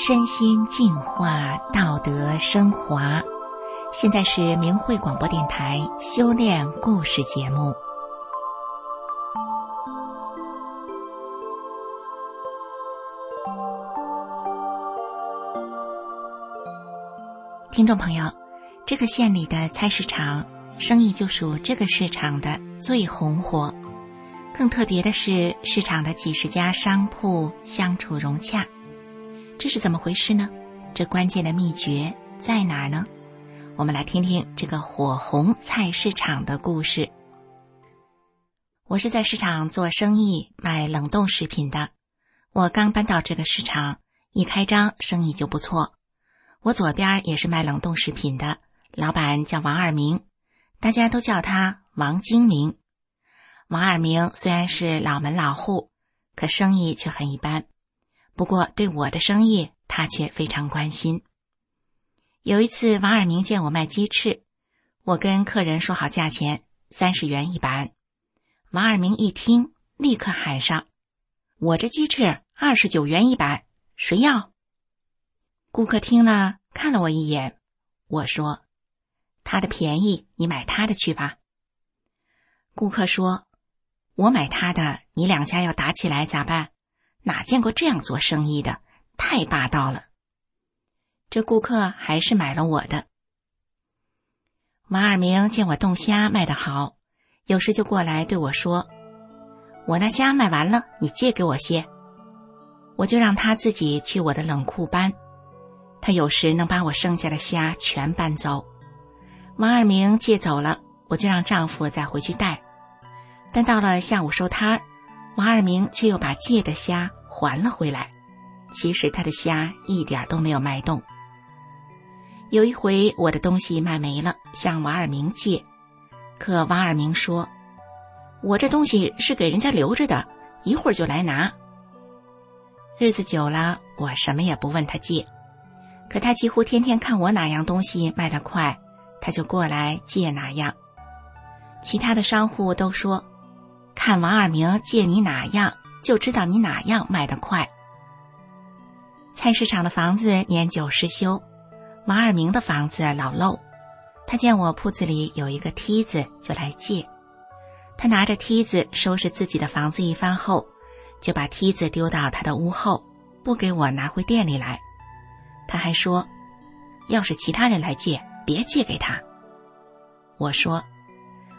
身心净化，道德升华。现在是明慧广播电台修炼故事节目。听众朋友，这个县里的菜市场生意就属这个市场的最红火。更特别的是，市场的几十家商铺相处融洽，这是怎么回事呢？这关键的秘诀在哪儿呢？我们来听听这个火红菜市场的故事。我是在市场做生意卖冷冻食品的，我刚搬到这个市场，一开张生意就不错。我左边也是卖冷冻食品的，老板叫王二明，大家都叫他王精明。王二明虽然是老门老户，可生意却很一般。不过对我的生意，他却非常关心。有一次，王二明见我卖鸡翅，我跟客人说好价钱，三十元一板。王二明一听，立刻喊上：“我这鸡翅二十九元一板，谁要？”顾客听了，看了我一眼，我说：“他的便宜，你买他的去吧。”顾客说。我买他的，你两家要打起来咋办？哪见过这样做生意的，太霸道了。这顾客还是买了我的。马尔明见我冻虾卖得好，有时就过来对我说：“我那虾卖完了，你借给我些。”我就让他自己去我的冷库搬，他有时能把我剩下的虾全搬走。王二明借走了，我就让丈夫再回去带。但到了下午收摊儿，王二明却又把借的虾还了回来。其实他的虾一点都没有卖动。有一回我的东西卖没了，向王二明借，可王二明说：“我这东西是给人家留着的，一会儿就来拿。”日子久了，我什么也不问他借，可他几乎天天看我哪样东西卖得快，他就过来借哪样。其他的商户都说。看王二明借你哪样，就知道你哪样卖得快。菜市场的房子年久失修，王二明的房子老漏。他见我铺子里有一个梯子，就来借。他拿着梯子收拾自己的房子一番后，就把梯子丢到他的屋后，不给我拿回店里来。他还说，要是其他人来借，别借给他。我说，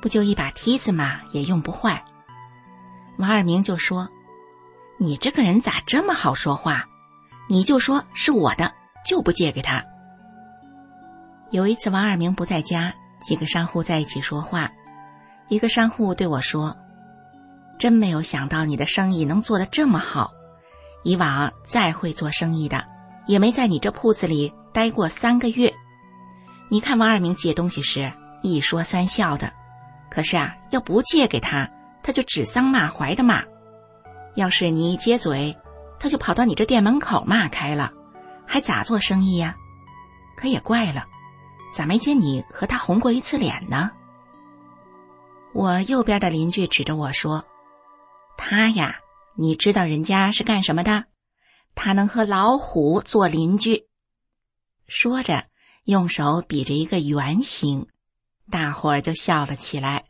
不就一把梯子嘛，也用不坏。王二明就说：“你这个人咋这么好说话？你就说是我的，就不借给他。”有一次王二明不在家，几个商户在一起说话，一个商户对我说：“真没有想到你的生意能做得这么好，以往再会做生意的，也没在你这铺子里待过三个月。你看王二明借东西时一说三笑的，可是啊，要不借给他。”他就指桑骂槐的骂，要是你一接嘴，他就跑到你这店门口骂开了，还咋做生意呀？可也怪了，咋没见你和他红过一次脸呢？我右边的邻居指着我说：“他呀，你知道人家是干什么的？他能和老虎做邻居。”说着，用手比着一个圆形，大伙儿就笑了起来。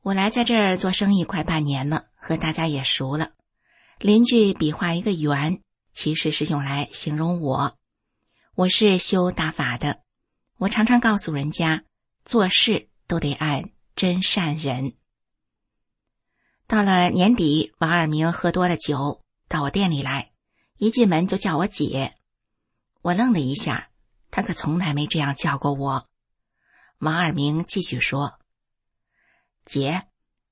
我来在这儿做生意快半年了，和大家也熟了。邻居比划一个圆，其实是用来形容我。我是修大法的，我常常告诉人家，做事都得按真善人。到了年底，王二明喝多了酒，到我店里来，一进门就叫我姐。我愣了一下，他可从来没这样叫过我。王二明继续说。姐，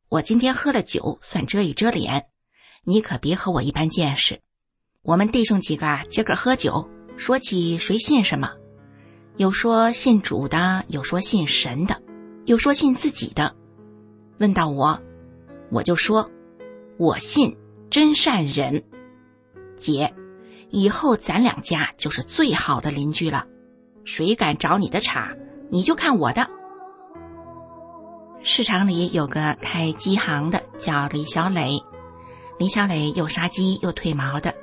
我今天喝了酒，算遮一遮脸，你可别和我一般见识。我们弟兄几个今个喝酒，说起谁信什么，有说信主的，有说信神的，有说信自己的。问到我，我就说，我信真善人。姐，以后咱两家就是最好的邻居了。谁敢找你的茬，你就看我的。市场里有个开鸡行的，叫李小磊。李小磊又杀鸡又褪毛的，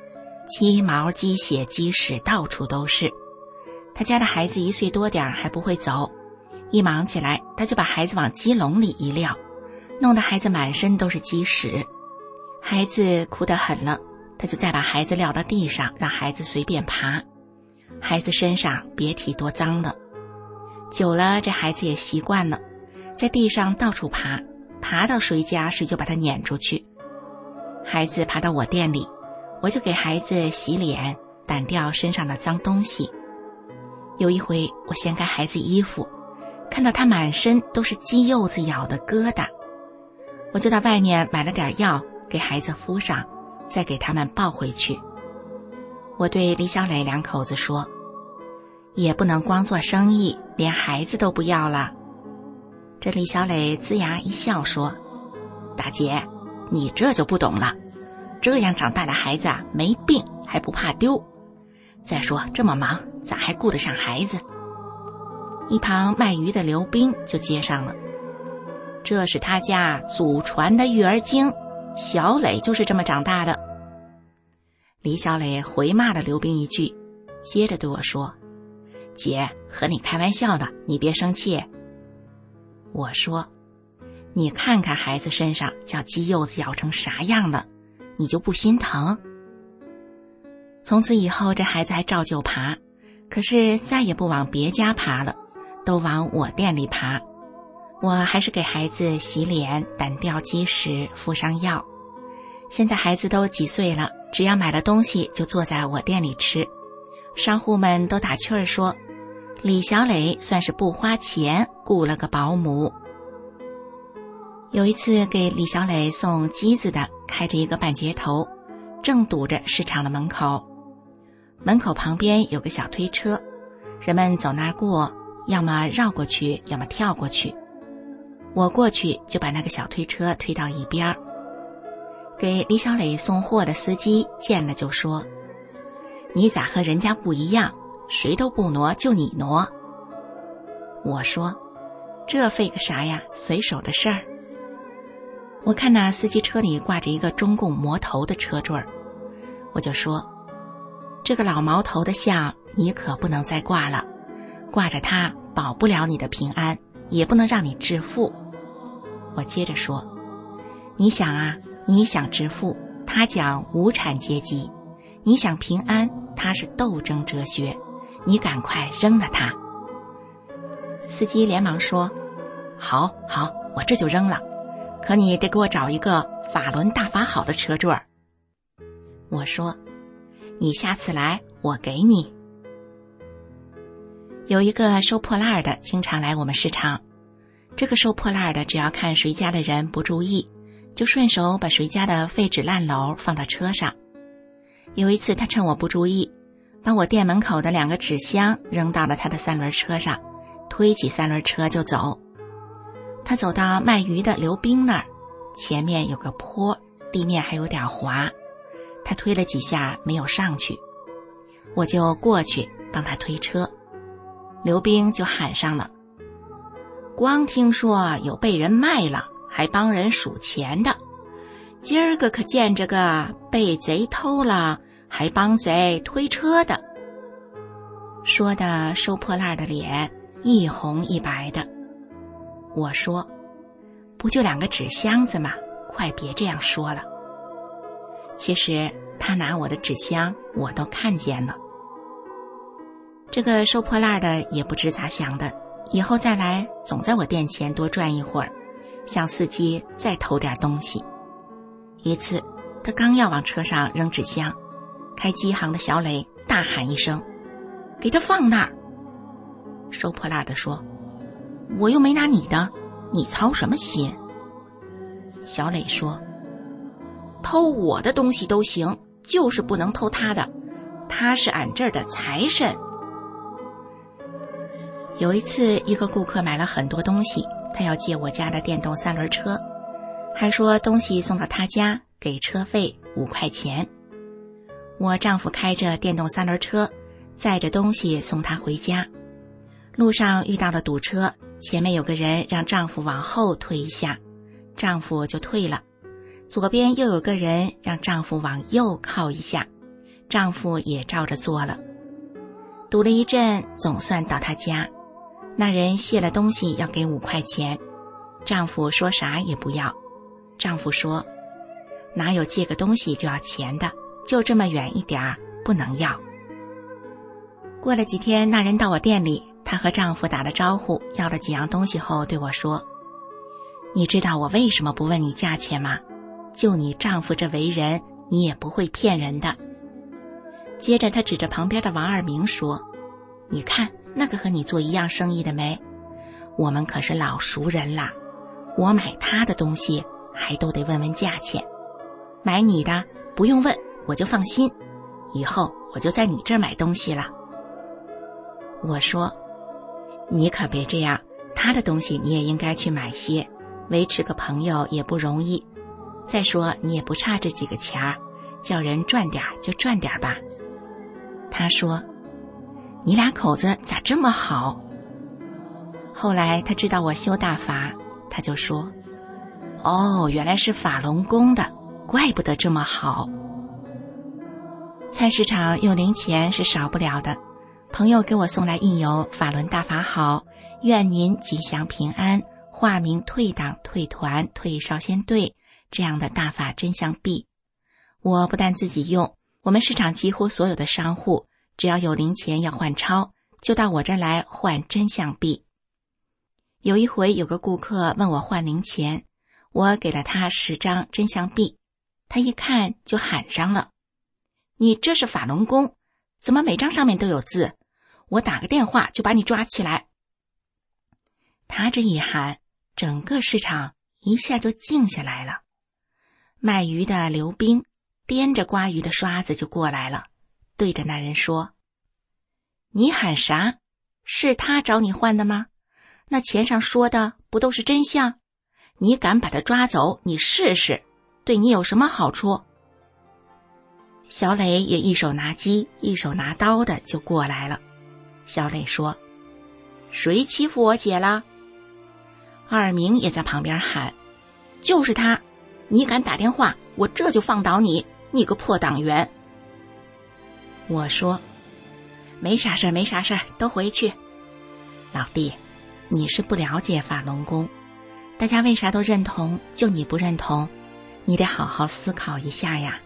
鸡毛、鸡血、鸡屎到处都是。他家的孩子一岁多点儿还不会走，一忙起来，他就把孩子往鸡笼里一撂，弄得孩子满身都是鸡屎。孩子哭得很了，他就再把孩子撂到地上，让孩子随便爬。孩子身上别提多脏了。久了，这孩子也习惯了。在地上到处爬，爬到谁家谁就把他撵出去。孩子爬到我店里，我就给孩子洗脸，掸掉身上的脏东西。有一回，我掀开孩子衣服，看到他满身都是鸡柚子咬的疙瘩，我就到外面买了点药给孩子敷上，再给他们抱回去。我对李小磊两口子说：“也不能光做生意，连孩子都不要了。”这李小磊龇牙一笑说：“大姐，你这就不懂了。这样长大的孩子啊，没病还不怕丢。再说这么忙，咋还顾得上孩子？”一旁卖鱼的刘冰就接上了：“这是他家祖传的育儿经，小磊就是这么长大的。”李小磊回骂了刘冰一句，接着对我说：“姐，和你开玩笑的，你别生气。”我说：“你看看孩子身上叫鸡柚子咬成啥样了，你就不心疼？”从此以后，这孩子还照旧爬，可是再也不往别家爬了，都往我店里爬。我还是给孩子洗脸、掸掉鸡屎、敷上药。现在孩子都几岁了，只要买了东西就坐在我店里吃。商户们都打趣儿说。李小磊算是不花钱雇了个保姆。有一次给李小磊送机子的开着一个半截头，正堵着市场的门口。门口旁边有个小推车，人们走那儿过，要么绕过去，要么跳过去。我过去就把那个小推车推到一边儿。给李小磊送货的司机见了就说：“你咋和人家不一样？”谁都不挪，就你挪。我说：“这费个啥呀？随手的事儿。”我看那司机车里挂着一个中共魔头的车坠儿，我就说：“这个老毛头的像，你可不能再挂了，挂着它保不了你的平安，也不能让你致富。”我接着说：“你想啊，你想致富，他讲无产阶级；你想平安，他是斗争哲学。”你赶快扔了它！司机连忙说：“好，好，我这就扔了。可你得给我找一个法轮大法好的车坠儿。”我说：“你下次来，我给你。”有一个收破烂的，经常来我们市场。这个收破烂的，只要看谁家的人不注意，就顺手把谁家的废纸烂篓放到车上。有一次，他趁我不注意。把我店门口的两个纸箱扔到了他的三轮车上，推起三轮车就走。他走到卖鱼的刘冰那儿，前面有个坡，地面还有点滑。他推了几下没有上去，我就过去帮他推车。刘冰就喊上了：“光听说有被人卖了，还帮人数钱的，今儿个可见着个被贼偷了。”还帮贼推车的，说的收破烂的脸一红一白的。我说：“不就两个纸箱子吗？快别这样说了。”其实他拿我的纸箱，我都看见了。这个收破烂的也不知咋想的，以后再来总在我店前多转一会儿，向司机再偷点东西。一次，他刚要往车上扔纸箱。开机行的小磊大喊一声：“给他放那儿！”收破烂的说：“我又没拿你的，你操什么心？”小磊说：“偷我的东西都行，就是不能偷他的，他是俺这儿的财神。”有一次，一个顾客买了很多东西，他要借我家的电动三轮车，还说东西送到他家给车费五块钱。我丈夫开着电动三轮车，载着东西送他回家。路上遇到了堵车，前面有个人让丈夫往后退一下，丈夫就退了；左边又有个人让丈夫往右靠一下，丈夫也照着做了。堵了一阵，总算到他家，那人卸了东西要给五块钱，丈夫说啥也不要。丈夫说：“哪有借个东西就要钱的？就这么远一点儿，不能要。”过了几天，那人到我店里，她和丈夫打了招呼，要了几样东西后对我说：“你知道我为什么不问你价钱吗？就你丈夫这为人，你也不会骗人的。”接着，她指着旁边的王二明说：“你看那个和你做一样生意的没？我们可是老熟人啦，我买他的东西。”还都得问问价钱，买你的不用问，我就放心。以后我就在你这儿买东西了。我说，你可别这样，他的东西你也应该去买些，维持个朋友也不容易。再说你也不差这几个钱儿，叫人赚点就赚点吧。他说，你俩口子咋这么好？后来他知道我修大法，他就说。哦，原来是法轮功的，怪不得这么好。菜市场用零钱是少不了的，朋友给我送来印有“法轮大法好，愿您吉祥平安，化名退党退团退少先队”这样的大法真相币。我不但自己用，我们市场几乎所有的商户，只要有零钱要换钞，就到我这儿来换真相币。有一回，有个顾客问我换零钱。我给了他十张真相币，他一看就喊上了：“你这是法轮功，怎么每张上面都有字？我打个电话就把你抓起来。”他这一喊，整个市场一下就静下来了。卖鱼的刘冰掂着刮鱼的刷子就过来了，对着那人说：“你喊啥？是他找你换的吗？那钱上说的不都是真相？”你敢把他抓走？你试试，对你有什么好处？小磊也一手拿鸡，一手拿刀的就过来了。小磊说：“谁欺负我姐了？”二明也在旁边喊：“就是他！你敢打电话，我这就放倒你！你个破党员！”我说：“没啥事儿，没啥事儿，都回去。”老弟，你是不了解法轮功。大家为啥都认同，就你不认同？你得好好思考一下呀。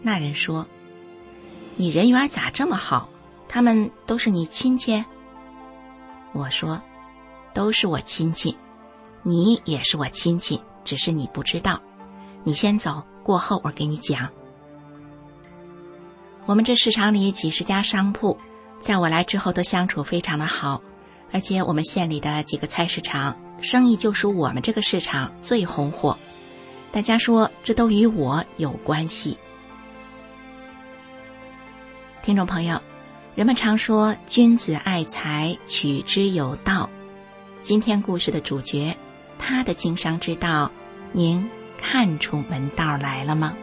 那人说：“你人缘咋这么好？他们都是你亲戚？”我说：“都是我亲戚，你也是我亲戚，只是你不知道。你先走，过后我给你讲。我们这市场里几十家商铺，在我来之后都相处非常的好，而且我们县里的几个菜市场。”生意就属我们这个市场最红火，大家说这都与我有关系。听众朋友，人们常说君子爱财，取之有道。今天故事的主角，他的经商之道，您看出门道来了吗？